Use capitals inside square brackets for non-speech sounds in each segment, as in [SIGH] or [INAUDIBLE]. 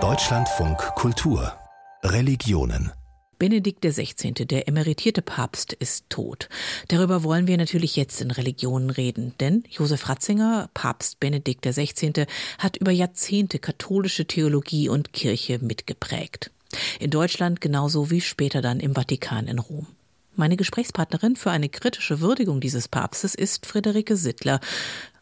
Deutschlandfunk Kultur Religionen Benedikt XVI., der emeritierte Papst, ist tot. Darüber wollen wir natürlich jetzt in Religionen reden, denn Josef Ratzinger, Papst Benedikt XVI., hat über Jahrzehnte katholische Theologie und Kirche mitgeprägt. In Deutschland genauso wie später dann im Vatikan in Rom. Meine Gesprächspartnerin für eine kritische Würdigung dieses Papstes ist Friederike Sittler,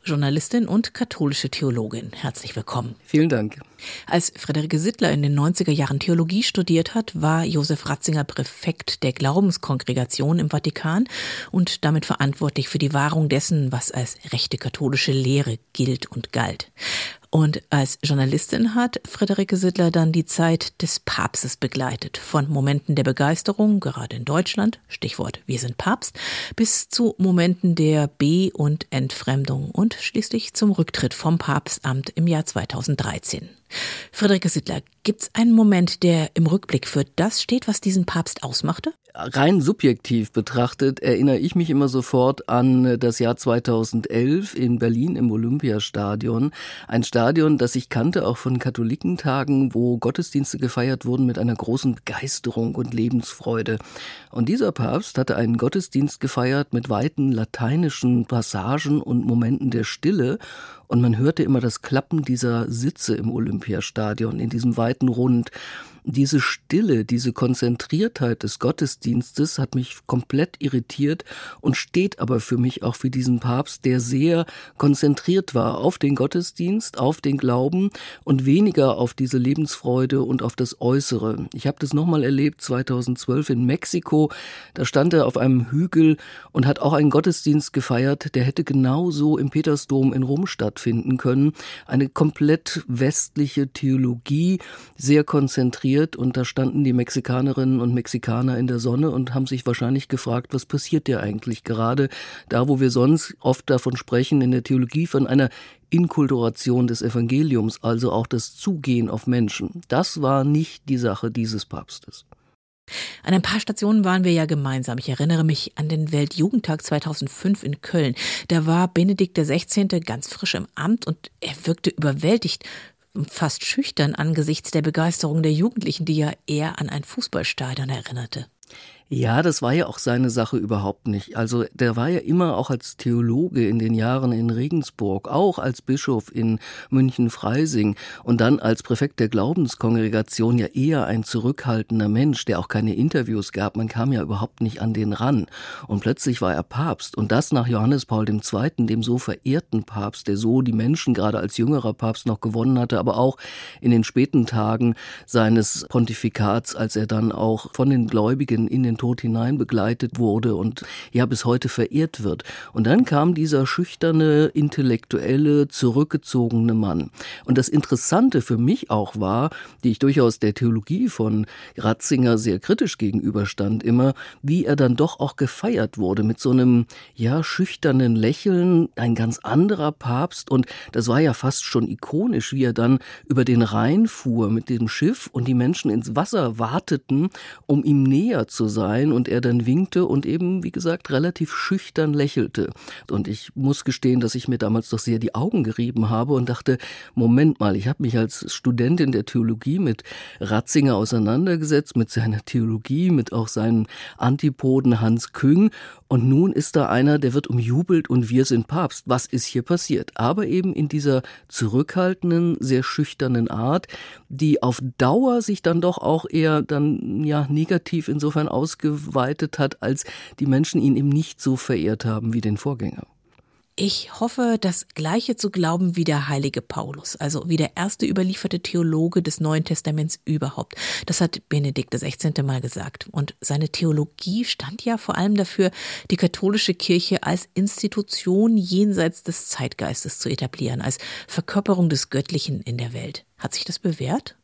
Journalistin und katholische Theologin. Herzlich willkommen. Vielen Dank. Als Friederike Sittler in den 90er Jahren Theologie studiert hat, war Josef Ratzinger Präfekt der Glaubenskongregation im Vatikan und damit verantwortlich für die Wahrung dessen, was als rechte katholische Lehre gilt und galt. Und als Journalistin hat Friederike Sittler dann die Zeit des Papstes begleitet. Von Momenten der Begeisterung, gerade in Deutschland, Stichwort Wir sind Papst, bis zu Momenten der Be- und Entfremdung und schließlich zum Rücktritt vom Papstamt im Jahr 2013. Friederike Sittler, gibt es einen Moment, der im Rückblick für das steht, was diesen Papst ausmachte? Rein subjektiv betrachtet erinnere ich mich immer sofort an das Jahr 2011 in Berlin im Olympiastadion. Ein Stadion, das ich kannte auch von Katholikentagen, wo Gottesdienste gefeiert wurden mit einer großen Begeisterung und Lebensfreude. Und dieser Papst hatte einen Gottesdienst gefeiert mit weiten lateinischen Passagen und Momenten der Stille und man hörte immer das Klappen dieser Sitze im Olympiastadion in diesem weiten Rund. Diese Stille, diese Konzentriertheit des Gottesdienstes hat mich komplett irritiert und steht aber für mich auch für diesen Papst, der sehr konzentriert war auf den Gottesdienst, auf den Glauben und weniger auf diese Lebensfreude und auf das Äußere. Ich habe das nochmal erlebt 2012 in Mexiko. Da stand er auf einem Hügel und hat auch einen Gottesdienst gefeiert, der hätte genauso im Petersdom in Rom stattfinden können. Eine komplett westliche Theologie, sehr konzentriert passiert und da standen die Mexikanerinnen und Mexikaner in der Sonne und haben sich wahrscheinlich gefragt, was passiert dir eigentlich gerade da, wo wir sonst oft davon sprechen in der Theologie von einer Inkulturation des Evangeliums, also auch das Zugehen auf Menschen. Das war nicht die Sache dieses Papstes. An ein paar Stationen waren wir ja gemeinsam. Ich erinnere mich an den Weltjugendtag 2005 in Köln. Da war Benedikt XVI. ganz frisch im Amt und er wirkte überwältigt fast schüchtern angesichts der Begeisterung der Jugendlichen, die ja eher an ein Fußballstadion erinnerte. Ja, das war ja auch seine Sache überhaupt nicht. Also der war ja immer auch als Theologe in den Jahren in Regensburg, auch als Bischof in München-Freising und dann als Präfekt der Glaubenskongregation ja eher ein zurückhaltender Mensch, der auch keine Interviews gab. Man kam ja überhaupt nicht an den ran. Und plötzlich war er Papst und das nach Johannes Paul II., dem so verehrten Papst, der so die Menschen gerade als jüngerer Papst noch gewonnen hatte, aber auch in den späten Tagen seines Pontifikats, als er dann auch von den Gläubigen in den Tod hinein begleitet wurde und ja bis heute verehrt wird. Und dann kam dieser schüchterne, intellektuelle, zurückgezogene Mann. Und das Interessante für mich auch war, die ich durchaus der Theologie von Ratzinger sehr kritisch gegenüberstand, immer, wie er dann doch auch gefeiert wurde mit so einem, ja, schüchternen Lächeln, ein ganz anderer Papst. Und das war ja fast schon ikonisch, wie er dann über den Rhein fuhr mit dem Schiff und die Menschen ins Wasser warteten, um ihm näher zu sein sein und er dann winkte und eben, wie gesagt, relativ schüchtern lächelte. Und ich muss gestehen, dass ich mir damals doch sehr die Augen gerieben habe und dachte, Moment mal, ich habe mich als Studentin der Theologie mit Ratzinger auseinandergesetzt, mit seiner Theologie, mit auch seinen Antipoden Hans Küng und nun ist da einer, der wird umjubelt und wir sind Papst. Was ist hier passiert? Aber eben in dieser zurückhaltenden, sehr schüchternen Art, die auf Dauer sich dann doch auch eher dann ja negativ insofern ausgeweitet hat, als die Menschen ihn eben nicht so verehrt haben wie den Vorgänger. Ich hoffe, das Gleiche zu glauben wie der heilige Paulus, also wie der erste überlieferte Theologe des Neuen Testaments überhaupt. Das hat Benedikt XVI. mal gesagt. Und seine Theologie stand ja vor allem dafür, die katholische Kirche als Institution jenseits des Zeitgeistes zu etablieren, als Verkörperung des Göttlichen in der Welt. Hat sich das bewährt?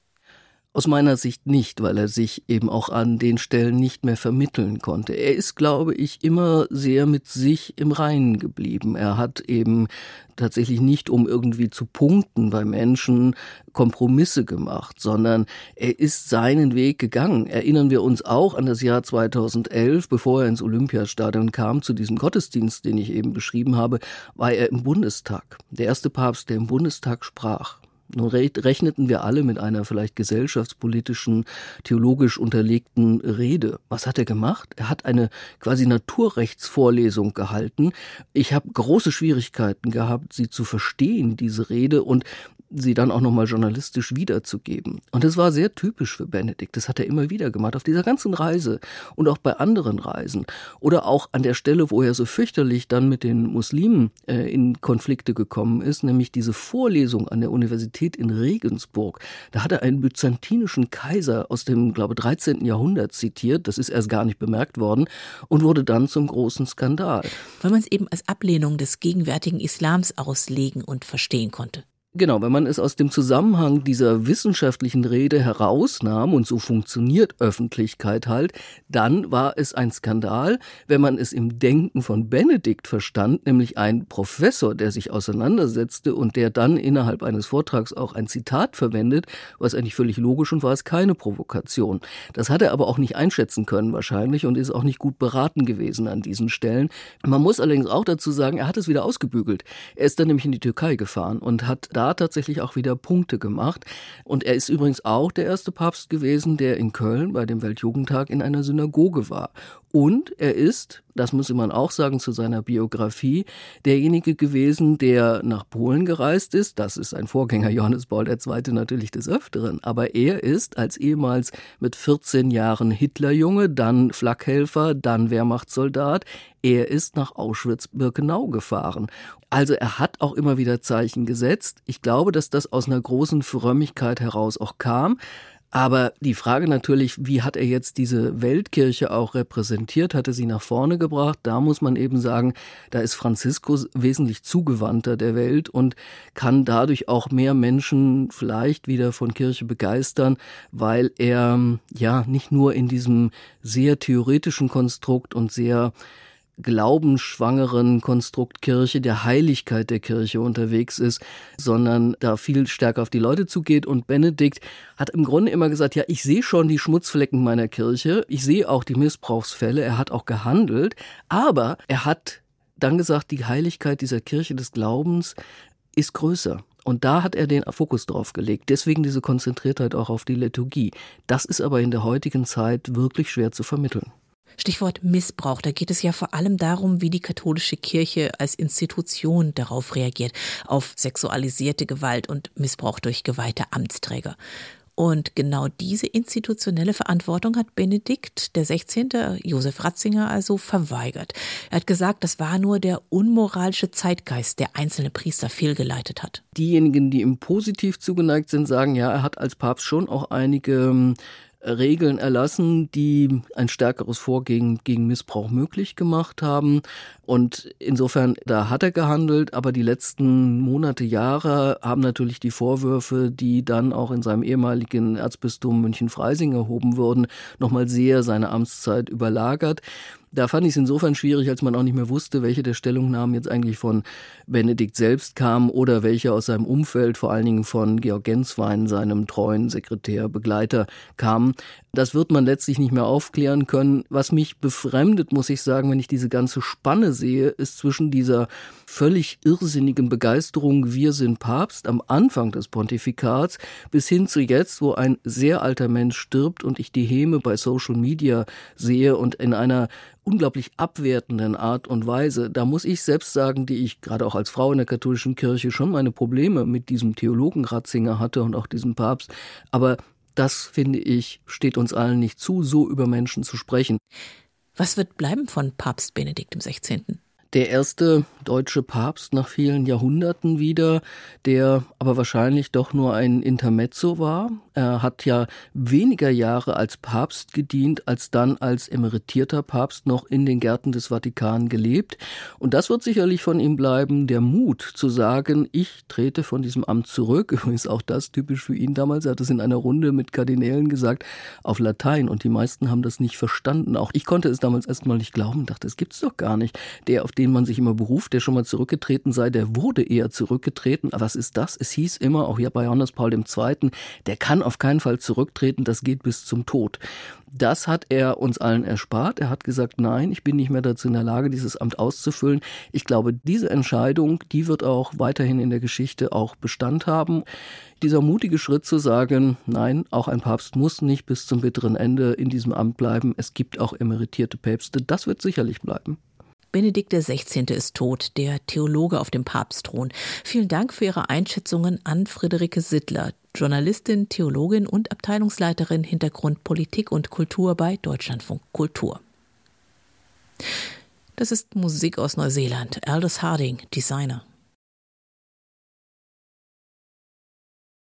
Aus meiner Sicht nicht, weil er sich eben auch an den Stellen nicht mehr vermitteln konnte. Er ist, glaube ich, immer sehr mit sich im Reinen geblieben. Er hat eben tatsächlich nicht, um irgendwie zu punkten bei Menschen, Kompromisse gemacht, sondern er ist seinen Weg gegangen. Erinnern wir uns auch an das Jahr 2011, bevor er ins Olympiastadion kam, zu diesem Gottesdienst, den ich eben beschrieben habe, war er im Bundestag. Der erste Papst, der im Bundestag sprach. Nun rechneten wir alle mit einer vielleicht gesellschaftspolitischen, theologisch unterlegten Rede. Was hat er gemacht? Er hat eine quasi Naturrechtsvorlesung gehalten. Ich habe große Schwierigkeiten gehabt, sie zu verstehen, diese Rede, und sie dann auch nochmal journalistisch wiederzugeben. Und das war sehr typisch für Benedikt. Das hat er immer wieder gemacht, auf dieser ganzen Reise und auch bei anderen Reisen. Oder auch an der Stelle, wo er so fürchterlich dann mit den Muslimen äh, in Konflikte gekommen ist, nämlich diese Vorlesung an der Universität in Regensburg. Da hat er einen byzantinischen Kaiser aus dem, glaube 13. Jahrhundert zitiert. Das ist erst gar nicht bemerkt worden und wurde dann zum großen Skandal. Weil man es eben als Ablehnung des gegenwärtigen Islams auslegen und verstehen konnte. Genau, wenn man es aus dem Zusammenhang dieser wissenschaftlichen Rede herausnahm, und so funktioniert Öffentlichkeit halt, dann war es ein Skandal. Wenn man es im Denken von Benedikt verstand, nämlich ein Professor, der sich auseinandersetzte und der dann innerhalb eines Vortrags auch ein Zitat verwendet, war es eigentlich völlig logisch und war es keine Provokation. Das hat er aber auch nicht einschätzen können wahrscheinlich und ist auch nicht gut beraten gewesen an diesen Stellen. Man muss allerdings auch dazu sagen, er hat es wieder ausgebügelt. Er ist dann nämlich in die Türkei gefahren und hat da tatsächlich auch wieder Punkte gemacht. Und er ist übrigens auch der erste Papst gewesen, der in Köln bei dem Weltjugendtag in einer Synagoge war. Und er ist, das muss man auch sagen zu seiner Biografie, derjenige gewesen, der nach Polen gereist ist. Das ist ein Vorgänger Johannes Paul II. natürlich des Öfteren. Aber er ist als ehemals mit 14 Jahren Hitlerjunge, dann Flakhelfer, dann Wehrmachtssoldat, er ist nach Auschwitz-Birkenau gefahren. Also er hat auch immer wieder Zeichen gesetzt. Ich glaube, dass das aus einer großen Frömmigkeit heraus auch kam. Aber die Frage natürlich, wie hat er jetzt diese Weltkirche auch repräsentiert, hatte sie nach vorne gebracht? Da muss man eben sagen, da ist Franziskus wesentlich zugewandter der Welt und kann dadurch auch mehr Menschen vielleicht wieder von Kirche begeistern, weil er ja nicht nur in diesem sehr theoretischen Konstrukt und sehr glaubensschwangeren Konstrukt Kirche, der Heiligkeit der Kirche unterwegs ist, sondern da viel stärker auf die Leute zugeht. Und Benedikt hat im Grunde immer gesagt, ja, ich sehe schon die Schmutzflecken meiner Kirche, ich sehe auch die Missbrauchsfälle, er hat auch gehandelt, aber er hat dann gesagt, die Heiligkeit dieser Kirche des Glaubens ist größer. Und da hat er den Fokus drauf gelegt. Deswegen diese Konzentriertheit auch auf die Liturgie. Das ist aber in der heutigen Zeit wirklich schwer zu vermitteln. Stichwort Missbrauch. Da geht es ja vor allem darum, wie die katholische Kirche als Institution darauf reagiert, auf sexualisierte Gewalt und Missbrauch durch geweihte Amtsträger. Und genau diese institutionelle Verantwortung hat Benedikt, der 16., Josef Ratzinger, also verweigert. Er hat gesagt, das war nur der unmoralische Zeitgeist, der einzelne Priester fehlgeleitet hat. Diejenigen, die ihm positiv zugeneigt sind, sagen, ja, er hat als Papst schon auch einige ähm, Regeln erlassen, die ein stärkeres Vorgehen gegen Missbrauch möglich gemacht haben. Und insofern, da hat er gehandelt, aber die letzten Monate, Jahre haben natürlich die Vorwürfe, die dann auch in seinem ehemaligen Erzbistum München-Freising erhoben wurden, nochmal sehr seine Amtszeit überlagert. Da fand ich es insofern schwierig, als man auch nicht mehr wusste, welche der Stellungnahmen jetzt eigentlich von Benedikt selbst kamen oder welche aus seinem Umfeld, vor allen Dingen von Georg Genswein, seinem treuen Sekretär, Begleiter, kamen. Das wird man letztlich nicht mehr aufklären können. Was mich befremdet, muss ich sagen, wenn ich diese ganze Spanne sehe, ist zwischen dieser völlig irrsinnigen Begeisterung, wir sind Papst am Anfang des Pontifikats, bis hin zu jetzt, wo ein sehr alter Mensch stirbt und ich die Häme bei Social Media sehe und in einer unglaublich abwertenden Art und Weise. Da muss ich selbst sagen, die ich gerade auch als Frau in der katholischen Kirche schon meine Probleme mit diesem Theologen Ratzinger hatte und auch diesem Papst. Aber das, finde ich, steht uns allen nicht zu, so über Menschen zu sprechen. Was wird bleiben von Papst Benedikt 16.? Der erste deutsche Papst nach vielen Jahrhunderten wieder, der aber wahrscheinlich doch nur ein Intermezzo war. Er hat ja weniger Jahre als Papst gedient, als dann als emeritierter Papst noch in den Gärten des Vatikan gelebt. Und das wird sicherlich von ihm bleiben, der Mut zu sagen, ich trete von diesem Amt zurück. [LAUGHS] Übrigens auch das typisch für ihn damals. Er hat es in einer Runde mit Kardinälen gesagt, auf Latein. Und die meisten haben das nicht verstanden. Auch ich konnte es damals erstmal nicht glauben, dachte, es gibt's doch gar nicht. Der auf den man sich immer beruft, der schon mal zurückgetreten sei, der wurde eher zurückgetreten. Aber was ist das? Es hieß immer, auch hier bei Johannes Paul II., der kann auf keinen Fall zurücktreten, das geht bis zum Tod. Das hat er uns allen erspart. Er hat gesagt, nein, ich bin nicht mehr dazu in der Lage, dieses Amt auszufüllen. Ich glaube, diese Entscheidung, die wird auch weiterhin in der Geschichte auch Bestand haben. Dieser mutige Schritt zu sagen, nein, auch ein Papst muss nicht bis zum bitteren Ende in diesem Amt bleiben. Es gibt auch emeritierte Päpste. Das wird sicherlich bleiben. Benedikt XVI. ist tot, der Theologe auf dem Papstthron. Vielen Dank für Ihre Einschätzungen an Friederike Sittler, Journalistin, Theologin und Abteilungsleiterin Hintergrund Politik und Kultur bei Deutschlandfunk Kultur. Das ist Musik aus Neuseeland. Aldous Harding, Designer.